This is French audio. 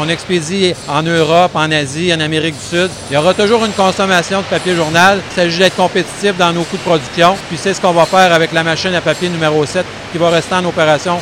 On expédie en Europe, en Asie, en Amérique du Sud. Il y aura toujours une consommation de papier journal. Il s'agit d'être compétitif dans nos coûts de production. Puis c'est ce qu'on va faire avec la machine à papier numéro 7 qui va rester en opération